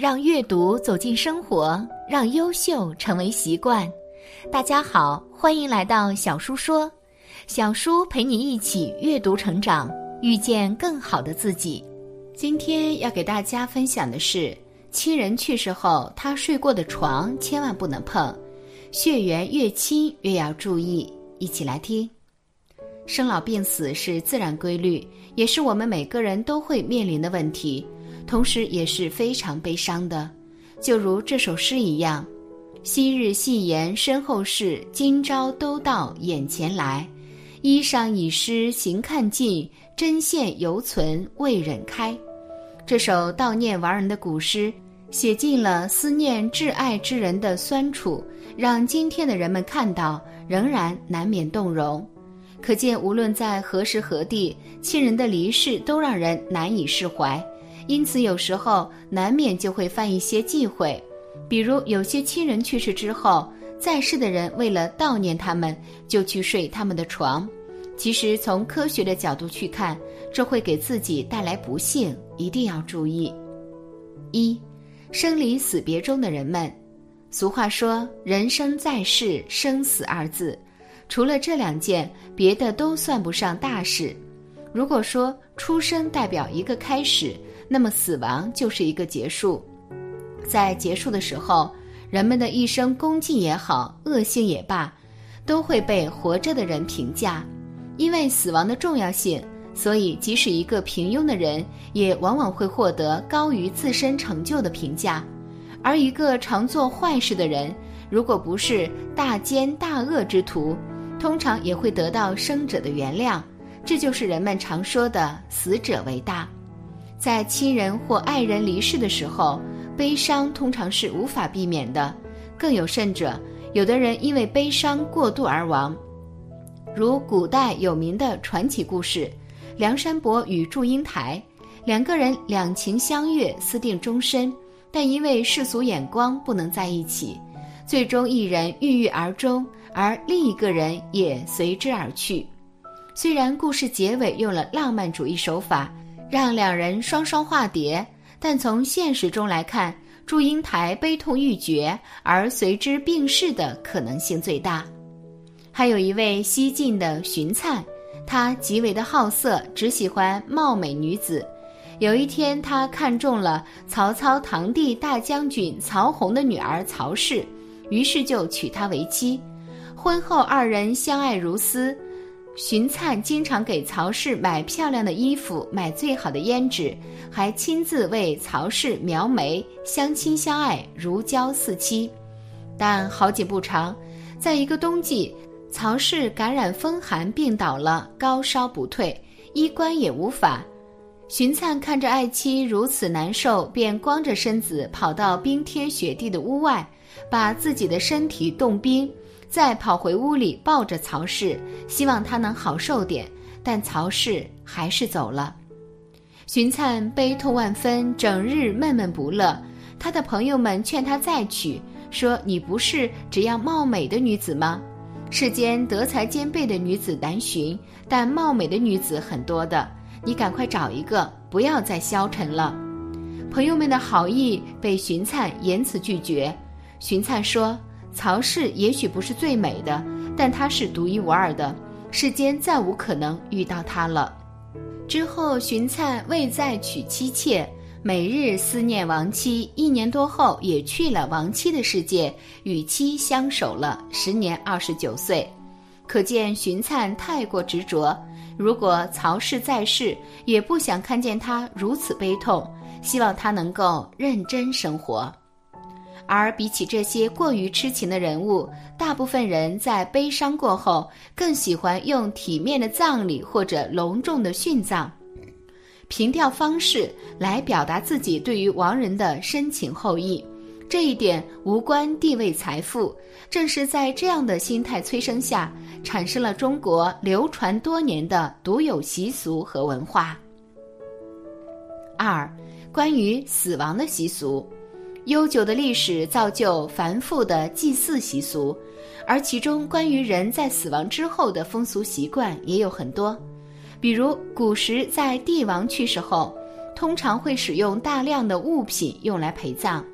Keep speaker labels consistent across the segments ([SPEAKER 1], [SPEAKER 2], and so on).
[SPEAKER 1] 让阅读走进生活，让优秀成为习惯。大家好，欢迎来到小叔说，小叔陪你一起阅读成长，遇见更好的自己。今天要给大家分享的是，亲人去世后，他睡过的床千万不能碰，血缘越亲越要注意。一起来听。生老病死是自然规律，也是我们每个人都会面临的问题，同时也是非常悲伤的。就如这首诗一样：“昔日戏言身后事，今朝都到眼前来。衣裳已湿行看尽，针线犹存未忍开。”这首悼念亡人的古诗，写尽了思念挚爱之人的酸楚，让今天的人们看到，仍然难免动容。可见，无论在何时何地，亲人的离世都让人难以释怀，因此有时候难免就会犯一些忌讳。比如，有些亲人去世之后，在世的人为了悼念他们，就去睡他们的床。其实，从科学的角度去看，这会给自己带来不幸，一定要注意。一，生离死别中的人们，俗话说：“人生在世，生死二字。”除了这两件，别的都算不上大事。如果说出生代表一个开始，那么死亡就是一个结束。在结束的时候，人们的一生功绩也好，恶性也罢，都会被活着的人评价。因为死亡的重要性，所以即使一个平庸的人，也往往会获得高于自身成就的评价。而一个常做坏事的人，如果不是大奸大恶之徒，通常也会得到生者的原谅，这就是人们常说的“死者为大”。在亲人或爱人离世的时候，悲伤通常是无法避免的。更有甚者，有的人因为悲伤过度而亡。如古代有名的传奇故事，梁山伯与祝英台两个人两情相悦，私定终身，但因为世俗眼光不能在一起，最终一人郁郁而终。而另一个人也随之而去。虽然故事结尾用了浪漫主义手法，让两人双双化蝶，但从现实中来看，祝英台悲痛欲绝而随之病逝的可能性最大。还有一位西晋的荀粲，他极为的好色，只喜欢貌美女子。有一天，他看中了曹操堂弟大将军曹洪的女儿曹氏，于是就娶她为妻。婚后，二人相爱如斯。荀粲经常给曹氏买漂亮的衣服，买最好的胭脂，还亲自为曹氏描眉，相亲相爱，如胶似漆。但好景不长，在一个冬季，曹氏感染风寒病倒了，高烧不退，衣冠也无法。荀粲看着爱妻如此难受，便光着身子跑到冰天雪地的屋外，把自己的身体冻冰。再跑回屋里，抱着曹氏，希望他能好受点，但曹氏还是走了。荀粲悲痛万分，整日闷闷不乐。他的朋友们劝他再娶，说：“你不是只要貌美的女子吗？世间德才兼备的女子难寻，但貌美的女子很多的，你赶快找一个，不要再消沉了。”朋友们的好意被荀粲言辞拒绝。荀粲说。曹氏也许不是最美的，但她是独一无二的，世间再无可能遇到她了。之后，荀粲未再娶妻妾，每日思念亡妻。一年多后，也去了亡妻的世界，与妻相守了十年，二十九岁。可见荀粲太过执着。如果曹氏在世，也不想看见他如此悲痛，希望他能够认真生活。而比起这些过于痴情的人物，大部分人在悲伤过后更喜欢用体面的葬礼或者隆重的殉葬、凭吊方式来表达自己对于亡人的深情厚谊。这一点无关地位、财富，正是在这样的心态催生下，产生了中国流传多年的独有习俗和文化。二，关于死亡的习俗。悠久的历史造就繁复的祭祀习俗，而其中关于人在死亡之后的风俗习惯也有很多。比如，古时在帝王去世后，通常会使用大量的物品用来陪葬。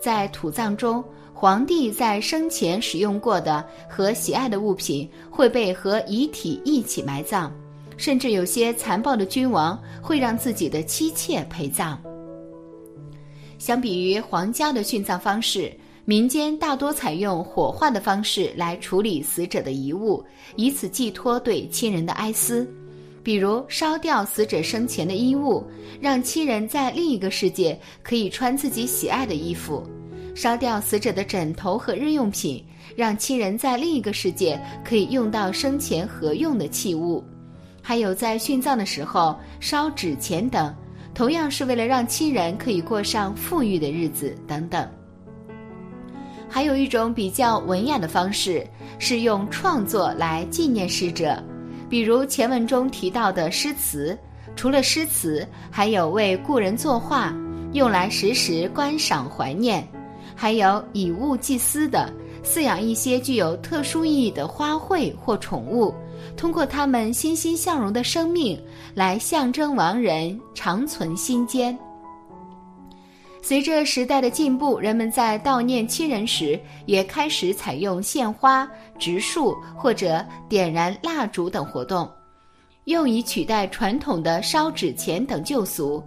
[SPEAKER 1] 在土葬中，皇帝在生前使用过的和喜爱的物品会被和遗体一起埋葬，甚至有些残暴的君王会让自己的妻妾陪葬。相比于皇家的殉葬方式，民间大多采用火化的方式来处理死者的遗物，以此寄托对亲人的哀思。比如烧掉死者生前的衣物，让亲人在另一个世界可以穿自己喜爱的衣服；烧掉死者的枕头和日用品，让亲人在另一个世界可以用到生前合用的器物；还有在殉葬的时候烧纸钱等，同样是为了让亲人可以过上富裕的日子等等。还有一种比较文雅的方式，是用创作来纪念逝者。比如前文中提到的诗词，除了诗词，还有为故人作画，用来时时观赏怀念；还有以物祭司的，饲养一些具有特殊意义的花卉或宠物，通过它们欣欣向荣的生命，来象征亡人长存心间。随着时代的进步，人们在悼念亲人时也开始采用献花、植树或者点燃蜡烛等活动，用以取代传统的烧纸钱等旧俗。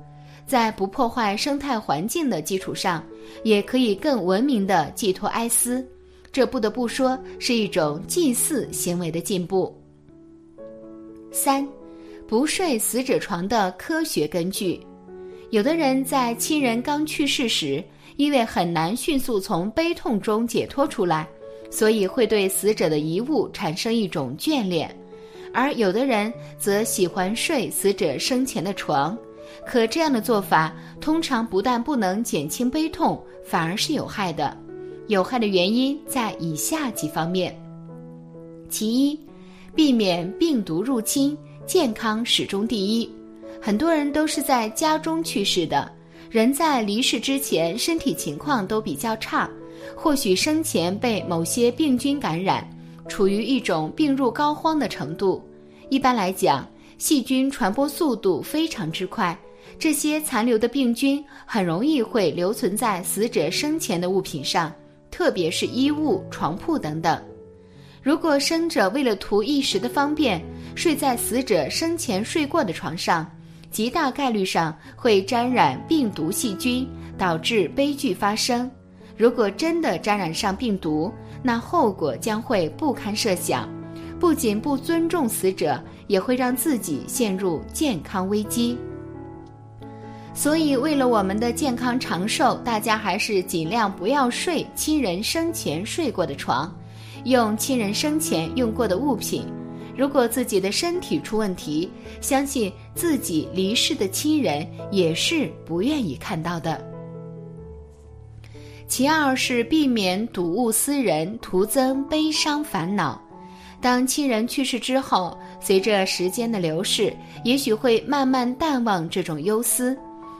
[SPEAKER 1] 在不破坏生态环境的基础上，也可以更文明地寄托哀思。这不得不说是一种祭祀行为的进步。三，不睡死者床的科学根据。有的人在亲人刚去世时，因为很难迅速从悲痛中解脱出来，所以会对死者的遗物产生一种眷恋；而有的人则喜欢睡死者生前的床。可这样的做法通常不但不能减轻悲痛，反而是有害的。有害的原因在以下几方面：其一，避免病毒入侵，健康始终第一。很多人都是在家中去世的，人在离世之前身体情况都比较差，或许生前被某些病菌感染，处于一种病入膏肓的程度。一般来讲，细菌传播速度非常之快，这些残留的病菌很容易会留存在死者生前的物品上，特别是衣物、床铺等等。如果生者为了图一时的方便，睡在死者生前睡过的床上，极大概率上会沾染病毒细菌，导致悲剧发生。如果真的沾染上病毒，那后果将会不堪设想。不仅不尊重死者，也会让自己陷入健康危机。所以，为了我们的健康长寿，大家还是尽量不要睡亲人生前睡过的床，用亲人生前用过的物品。如果自己的身体出问题，相信自己离世的亲人也是不愿意看到的。其二是避免睹物思人，徒增悲伤烦恼。当亲人去世之后，随着时间的流逝，也许会慢慢淡忘这种忧思。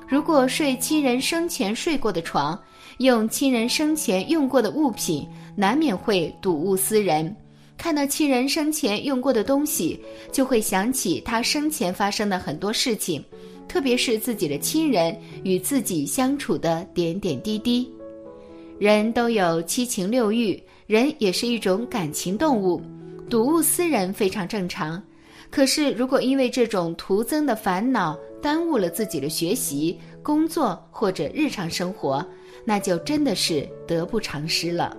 [SPEAKER 1] 如果睡亲人生前睡过的床，用亲人生前用过的物品，难免会睹物思人。看到亲人生前用过的东西，就会想起他生前发生的很多事情，特别是自己的亲人与自己相处的点点滴滴。人都有七情六欲，人也是一种感情动物，睹物思人非常正常。可是，如果因为这种徒增的烦恼耽误了自己的学习、工作或者日常生活，那就真的是得不偿失了。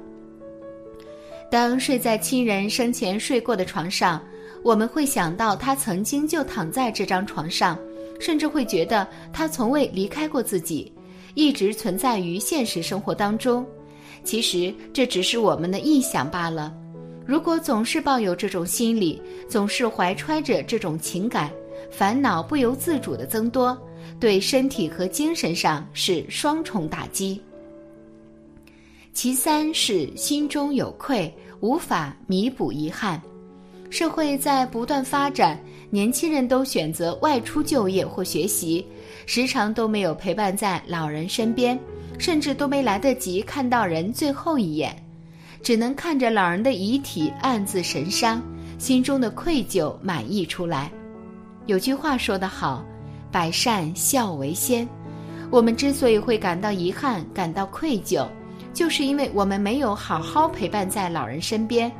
[SPEAKER 1] 当睡在亲人生前睡过的床上，我们会想到他曾经就躺在这张床上，甚至会觉得他从未离开过自己，一直存在于现实生活当中。其实这只是我们的臆想罢了。如果总是抱有这种心理，总是怀揣着这种情感，烦恼不由自主的增多，对身体和精神上是双重打击。其三是心中有愧。无法弥补遗憾，社会在不断发展，年轻人都选择外出就业或学习，时常都没有陪伴在老人身边，甚至都没来得及看到人最后一眼，只能看着老人的遗体暗自神伤，心中的愧疚满溢出来。有句话说得好：“百善孝为先。我们之所以会感到遗憾、感到愧疚，就是因为我们没有好好陪伴在老人身边，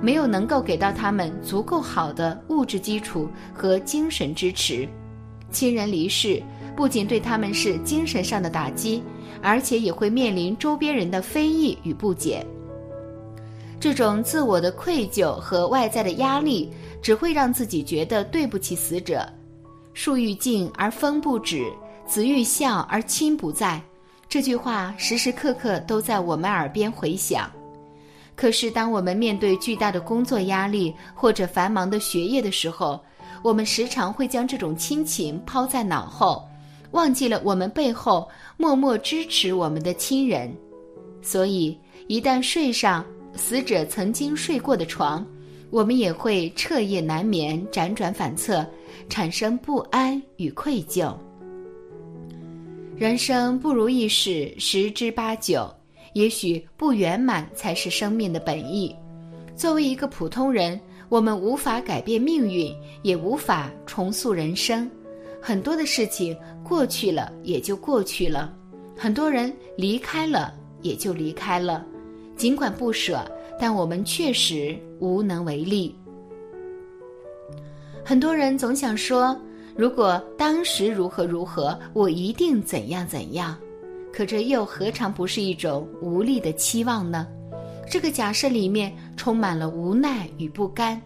[SPEAKER 1] 没有能够给到他们足够好的物质基础和精神支持。亲人离世，不仅对他们是精神上的打击，而且也会面临周边人的非议与不解。这种自我的愧疚和外在的压力，只会让自己觉得对不起死者。树欲静而风不止。子欲孝而亲不在，这句话时时刻刻都在我们耳边回响。可是，当我们面对巨大的工作压力或者繁忙的学业的时候，我们时常会将这种亲情抛在脑后，忘记了我们背后默默支持我们的亲人。所以，一旦睡上死者曾经睡过的床，我们也会彻夜难眠、辗转反侧，产生不安与愧疚。人生不如意事十之八九，也许不圆满才是生命的本意。作为一个普通人，我们无法改变命运，也无法重塑人生。很多的事情过去了也就过去了，很多人离开了也就离开了。尽管不舍，但我们确实无能为力。很多人总想说。如果当时如何如何，我一定怎样怎样。可这又何尝不是一种无力的期望呢？这个假设里面充满了无奈与不甘。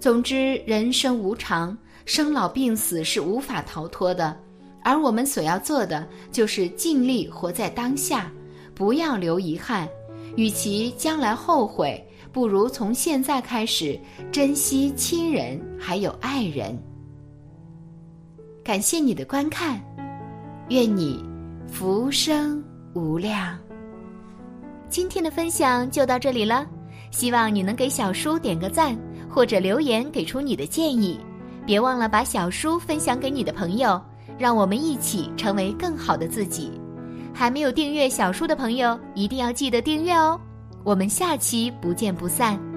[SPEAKER 1] 总之，人生无常，生老病死是无法逃脱的。而我们所要做的，就是尽力活在当下，不要留遗憾。与其将来后悔，不如从现在开始珍惜亲人还有爱人。感谢你的观看，愿你福生无量。今天的分享就到这里了，希望你能给小叔点个赞，或者留言给出你的建议。别忘了把小叔分享给你的朋友，让我们一起成为更好的自己。还没有订阅小叔的朋友，一定要记得订阅哦。我们下期不见不散。